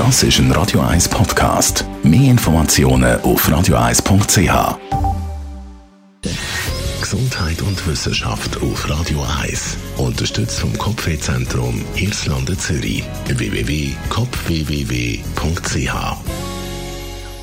Das ist ein Radio 1 Podcast. Mehr Informationen auf radio1.ch. Gesundheit und Wissenschaft auf Radio 1. Unterstützt vom Kopfwehzentrum Irlande Zürich. www.kopfwww.ch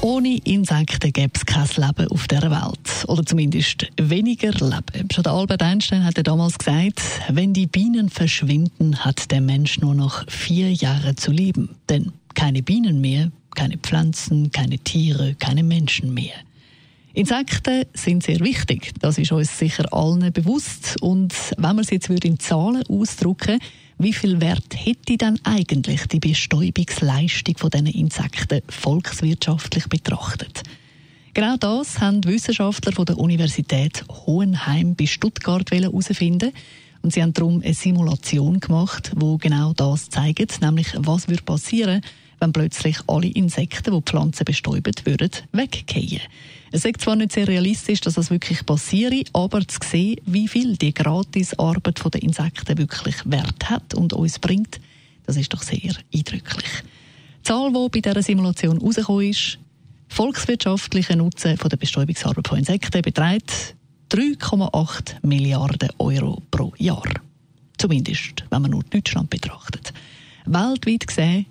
ohne Insekten gäbe es kein Leben auf dieser Welt. Oder zumindest weniger Leben. Schon Albert Einstein hat damals gesagt, wenn die Bienen verschwinden, hat der Mensch nur noch vier Jahre zu leben. Denn keine Bienen mehr, keine Pflanzen, keine Tiere, keine Menschen mehr. Insekten sind sehr wichtig, das ist uns sicher allen bewusst. Und wenn man es jetzt in Zahlen ausdrücken würde, wie viel Wert hätte dann eigentlich die Bestäubungsleistung von diesen Insekten volkswirtschaftlich betrachtet? Genau das haben Wissenschaftler von der Universität Hohenheim bei Stuttgart herausfinden. Und sie haben darum eine Simulation gemacht, wo genau das zeigt, nämlich was würde passieren, wenn plötzlich alle Insekten, die Pflanzen bestäuben würden, weggehen. Es ist zwar nicht sehr realistisch, dass das wirklich passiert, aber zu sehen, wie viel die Gratisarbeit der Insekten wirklich Wert hat und uns bringt, das ist doch sehr eindrücklich. Die Zahl, die bei dieser Simulation herausgekommen ist, volkswirtschaftlicher Nutzen von der Bestäubungsarbeit von Insekten beträgt 3,8 Milliarden Euro pro Jahr. Zumindest, wenn man nur Deutschland betrachtet. Weltweit gesehen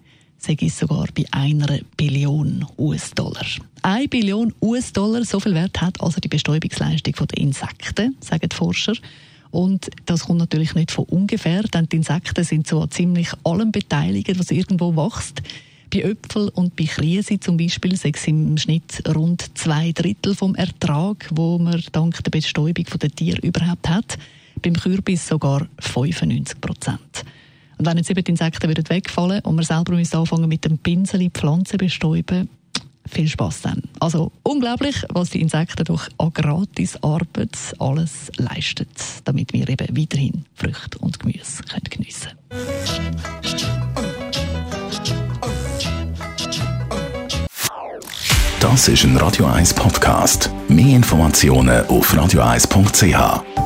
sei es sogar bei einer Billion US-Dollar. Eine Billion US-Dollar, so viel Wert hat also die Bestäubungsleistung der Insekten, sagen die Forscher. Und das kommt natürlich nicht von ungefähr, denn die Insekten sind so an ziemlich allem beteiligt, was irgendwo wächst. Bei Äpfeln und bei Krise zum Beispiel sind es im Schnitt rund zwei Drittel vom Ertrag, wo man dank der Bestäubung der Tiere überhaupt hat. Beim Kürbis sogar 95 Prozent. Und wenn jetzt eben die Insekten würden wegfallen und wir selber müssen anfangen mit dem Pinsel die Pflanzen bestäuben, viel Spaß dann. Also unglaublich, was die Insekten durch an Gratisarbeit alles leisten, damit wir eben weiterhin Früchte und Gemüse können geniessen. Das ist ein Radio 1 Podcast. Mehr Informationen auf radio1.ch.